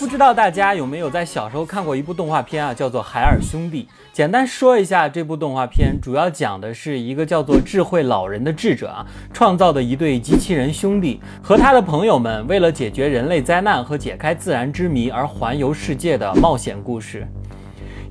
不知道大家有没有在小时候看过一部动画片啊，叫做《海尔兄弟》。简单说一下，这部动画片主要讲的是一个叫做智慧老人的智者啊，创造的一对机器人兄弟和他的朋友们，为了解决人类灾难和解开自然之谜而环游世界的冒险故事。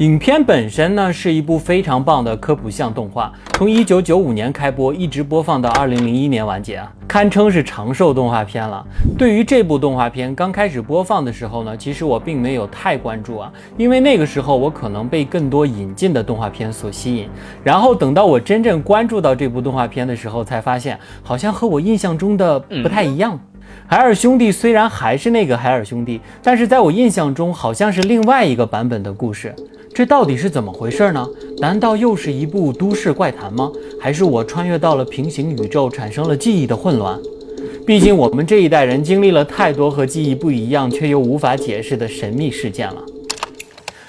影片本身呢是一部非常棒的科普向动画，从一九九五年开播，一直播放到二零零一年完结啊，堪称是长寿动画片了。对于这部动画片刚开始播放的时候呢，其实我并没有太关注啊，因为那个时候我可能被更多引进的动画片所吸引。然后等到我真正关注到这部动画片的时候，才发现好像和我印象中的不太一样。海尔兄弟虽然还是那个海尔兄弟，但是在我印象中好像是另外一个版本的故事。这到底是怎么回事呢？难道又是一部都市怪谈吗？还是我穿越到了平行宇宙，产生了记忆的混乱？毕竟我们这一代人经历了太多和记忆不一样却又无法解释的神秘事件了。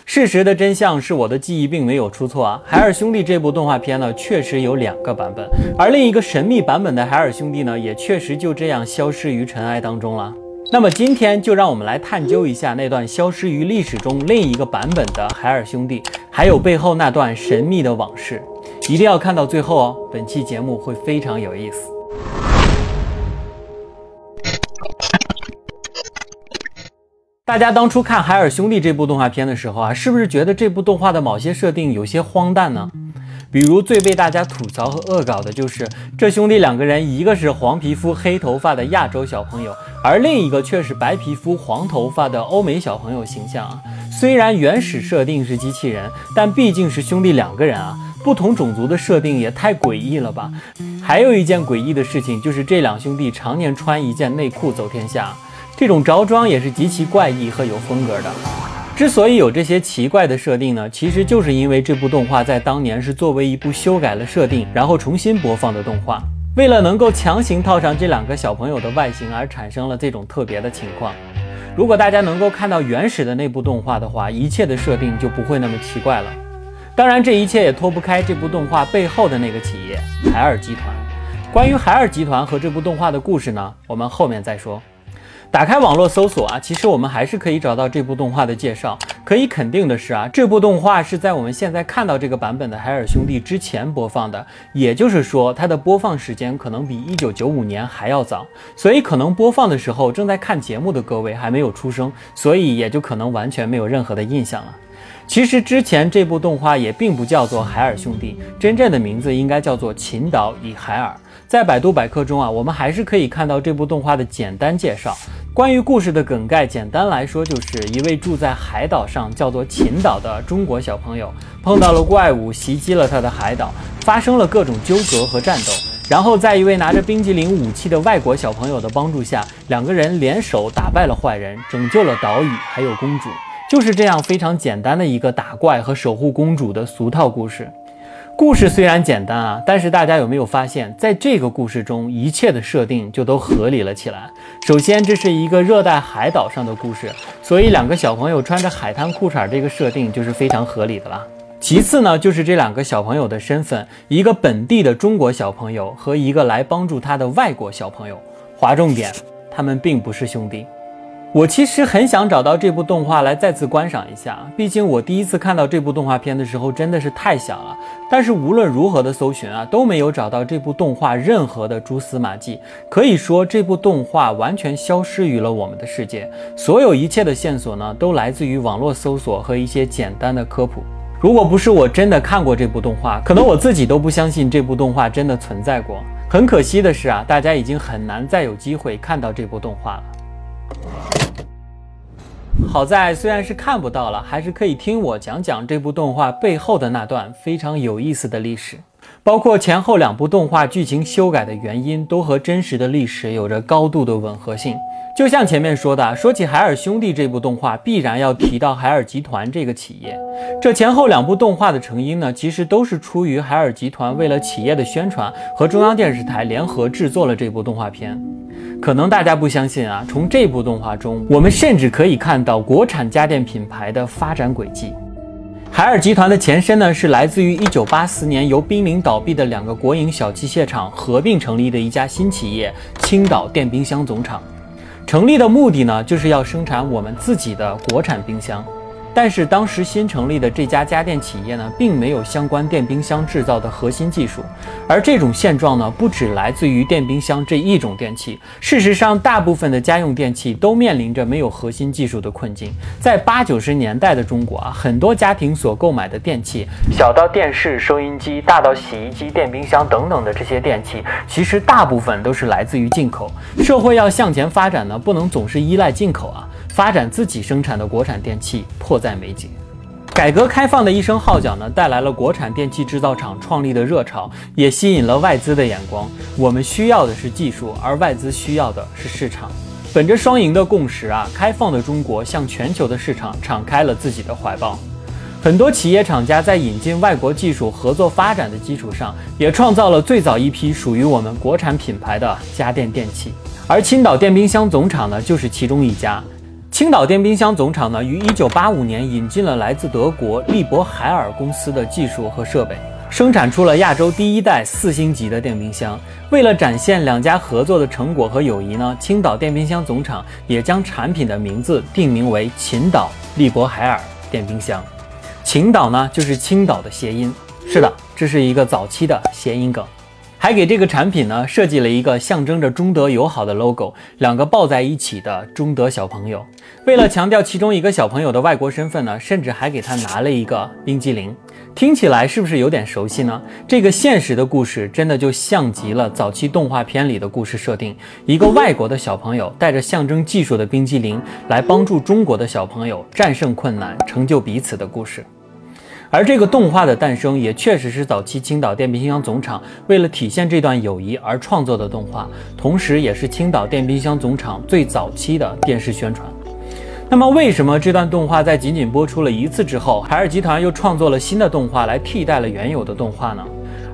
事实的真相是，我的记忆并没有出错啊！海尔兄弟这部动画片呢，确实有两个版本，而另一个神秘版本的海尔兄弟呢，也确实就这样消失于尘埃当中了。那么今天就让我们来探究一下那段消失于历史中另一个版本的海尔兄弟，还有背后那段神秘的往事，一定要看到最后哦！本期节目会非常有意思。大家当初看《海尔兄弟》这部动画片的时候啊，是不是觉得这部动画的某些设定有些荒诞呢？比如最被大家吐槽和恶搞的就是这兄弟两个人，一个是黄皮肤黑头发的亚洲小朋友，而另一个却是白皮肤黄头发的欧美小朋友形象啊。虽然原始设定是机器人，但毕竟是兄弟两个人啊，不同种族的设定也太诡异了吧。还有一件诡异的事情就是这两兄弟常年穿一件内裤走天下，这种着装也是极其怪异和有风格的。之所以有这些奇怪的设定呢，其实就是因为这部动画在当年是作为一部修改了设定，然后重新播放的动画。为了能够强行套上这两个小朋友的外形，而产生了这种特别的情况。如果大家能够看到原始的那部动画的话，一切的设定就不会那么奇怪了。当然，这一切也脱不开这部动画背后的那个企业——海尔集团。关于海尔集团和这部动画的故事呢，我们后面再说。打开网络搜索啊，其实我们还是可以找到这部动画的介绍。可以肯定的是啊，这部动画是在我们现在看到这个版本的《海尔兄弟》之前播放的，也就是说，它的播放时间可能比一九九五年还要早。所以可能播放的时候正在看节目的各位还没有出生，所以也就可能完全没有任何的印象了。其实之前这部动画也并不叫做《海尔兄弟》，真正的名字应该叫做《秦岛与海尔》。在百度百科中啊，我们还是可以看到这部动画的简单介绍。关于故事的梗概，简单来说，就是一位住在海岛上叫做秦岛的中国小朋友，碰到了怪物，袭击了他的海岛，发生了各种纠葛和战斗。然后在一位拿着冰激凌武器的外国小朋友的帮助下，两个人联手打败了坏人，拯救了岛屿还有公主。就是这样非常简单的一个打怪和守护公主的俗套故事。故事虽然简单啊，但是大家有没有发现，在这个故事中，一切的设定就都合理了起来。首先，这是一个热带海岛上的故事，所以两个小朋友穿着海滩裤衩这个设定就是非常合理的啦。其次呢，就是这两个小朋友的身份，一个本地的中国小朋友和一个来帮助他的外国小朋友。划重点，他们并不是兄弟。我其实很想找到这部动画来再次观赏一下，毕竟我第一次看到这部动画片的时候真的是太小了。但是无论如何的搜寻啊，都没有找到这部动画任何的蛛丝马迹。可以说这部动画完全消失于了我们的世界，所有一切的线索呢，都来自于网络搜索和一些简单的科普。如果不是我真的看过这部动画，可能我自己都不相信这部动画真的存在过。很可惜的是啊，大家已经很难再有机会看到这部动画了。好在虽然是看不到了，还是可以听我讲讲这部动画背后的那段非常有意思的历史，包括前后两部动画剧情修改的原因，都和真实的历史有着高度的吻合性。就像前面说的，说起海尔兄弟这部动画，必然要提到海尔集团这个企业。这前后两部动画的成因呢，其实都是出于海尔集团为了企业的宣传，和中央电视台联合制作了这部动画片。可能大家不相信啊，从这部动画中，我们甚至可以看到国产家电品牌的发展轨迹。海尔集团的前身呢，是来自于1984年由濒临倒闭的两个国营小机械厂合并成立的一家新企业——青岛电冰箱总厂。成立的目的呢，就是要生产我们自己的国产冰箱。但是当时新成立的这家家电企业呢，并没有相关电冰箱制造的核心技术，而这种现状呢，不只来自于电冰箱这一种电器。事实上，大部分的家用电器都面临着没有核心技术的困境。在八九十年代的中国啊，很多家庭所购买的电器，小到电视、收音机，大到洗衣机、电冰箱等等的这些电器，其实大部分都是来自于进口。社会要向前发展呢，不能总是依赖进口啊。发展自己生产的国产电器迫在眉睫。改革开放的一声号角呢，带来了国产电器制造厂创立的热潮，也吸引了外资的眼光。我们需要的是技术，而外资需要的是市场。本着双赢的共识啊，开放的中国向全球的市场敞开了自己的怀抱。很多企业厂家在引进外国技术合作发展的基础上，也创造了最早一批属于我们国产品牌的家电电器。而青岛电冰箱总厂呢，就是其中一家。青岛电冰箱总厂呢，于一九八五年引进了来自德国利伯海尔公司的技术和设备，生产出了亚洲第一代四星级的电冰箱。为了展现两家合作的成果和友谊呢，青岛电冰箱总厂也将产品的名字定名为秦岛利伯海尔电冰箱。秦岛呢，就是青岛的谐音。是的，这是一个早期的谐音梗。还给这个产品呢设计了一个象征着中德友好的 logo，两个抱在一起的中德小朋友。为了强调其中一个小朋友的外国身份呢，甚至还给他拿了一个冰激凌。听起来是不是有点熟悉呢？这个现实的故事真的就像极了早期动画片里的故事设定：一个外国的小朋友带着象征技术的冰激凌来帮助中国的小朋友战胜困难，成就彼此的故事。而这个动画的诞生，也确实是早期青岛电冰箱总厂为了体现这段友谊而创作的动画，同时也是青岛电冰箱总厂最早期的电视宣传。那么，为什么这段动画在仅仅播出了一次之后，海尔集团又创作了新的动画来替代了原有的动画呢？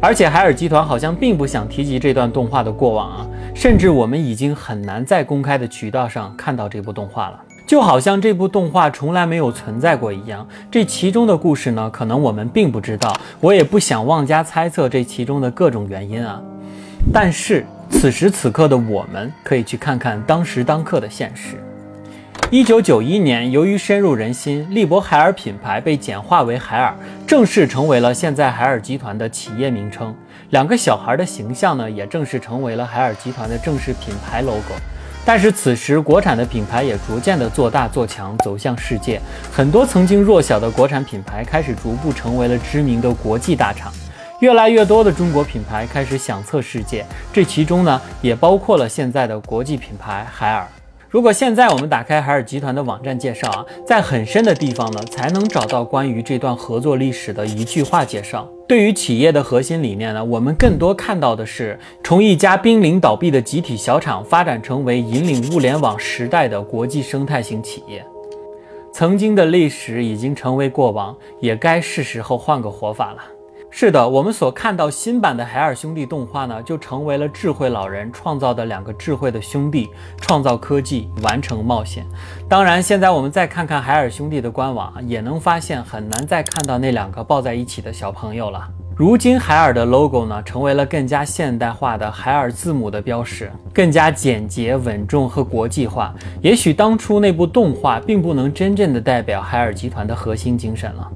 而且，海尔集团好像并不想提及这段动画的过往啊，甚至我们已经很难在公开的渠道上看到这部动画了。就好像这部动画从来没有存在过一样，这其中的故事呢，可能我们并不知道，我也不想妄加猜测这其中的各种原因啊。但是此时此刻的我们，可以去看看当时当刻的现实。一九九一年，由于深入人心，利勃海尔品牌被简化为海尔，正式成为了现在海尔集团的企业名称。两个小孩的形象呢，也正式成为了海尔集团的正式品牌 logo。但是此时，国产的品牌也逐渐的做大做强，走向世界。很多曾经弱小的国产品牌开始逐步成为了知名的国际大厂，越来越多的中国品牌开始响彻世界。这其中呢，也包括了现在的国际品牌海尔。如果现在我们打开海尔集团的网站介绍啊，在很深的地方呢，才能找到关于这段合作历史的一句话介绍。对于企业的核心理念呢，我们更多看到的是从一家濒临倒闭的集体小厂发展成为引领物联网时代的国际生态型企业。曾经的历史已经成为过往，也该是时候换个活法了。是的，我们所看到新版的海尔兄弟动画呢，就成为了智慧老人创造的两个智慧的兄弟，创造科技，完成冒险。当然，现在我们再看看海尔兄弟的官网，也能发现很难再看到那两个抱在一起的小朋友了。如今，海尔的 logo 呢，成为了更加现代化的海尔字母的标识，更加简洁、稳重和国际化。也许当初那部动画并不能真正的代表海尔集团的核心精神了，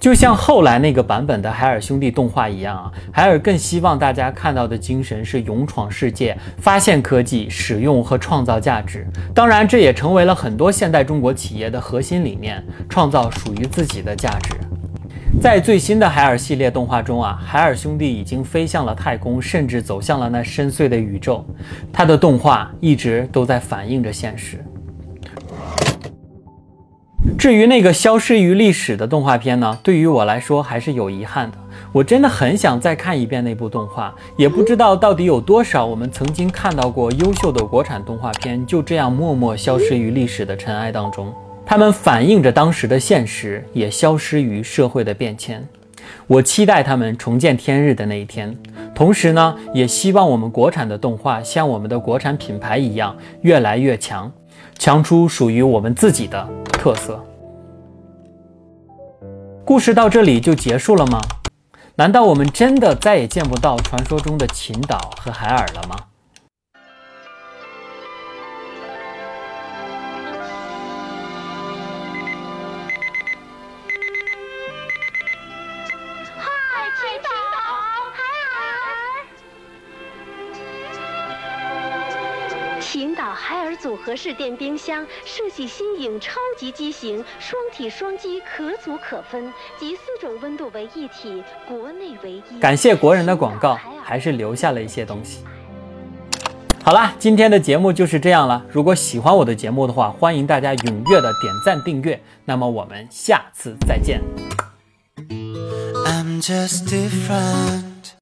就像后来那个版本的海尔兄弟动画一样啊。海尔更希望大家看到的精神是勇闯世界、发现科技、使用和创造价值。当然，这也成为了很多现代中国企业的核心理念：创造属于自己的价值。在最新的海尔系列动画中啊，海尔兄弟已经飞向了太空，甚至走向了那深邃的宇宙。它的动画一直都在反映着现实。至于那个消失于历史的动画片呢，对于我来说还是有遗憾的。我真的很想再看一遍那部动画，也不知道到底有多少我们曾经看到过优秀的国产动画片，就这样默默消失于历史的尘埃当中。它们反映着当时的现实，也消失于社会的变迁。我期待他们重见天日的那一天，同时呢，也希望我们国产的动画像我们的国产品牌一样越来越强，强出属于我们自己的特色。故事到这里就结束了吗？难道我们真的再也见不到传说中的秦岛和海尔了吗？组合式电冰箱设计新颖，超级机型，双体双机，可组可分，集四种温度为一体，国内唯一。感谢国人的广告，还是留下了一些东西。好啦，今天的节目就是这样了。如果喜欢我的节目的话，欢迎大家踊跃的点赞订阅。那么我们下次再见。I'm just different.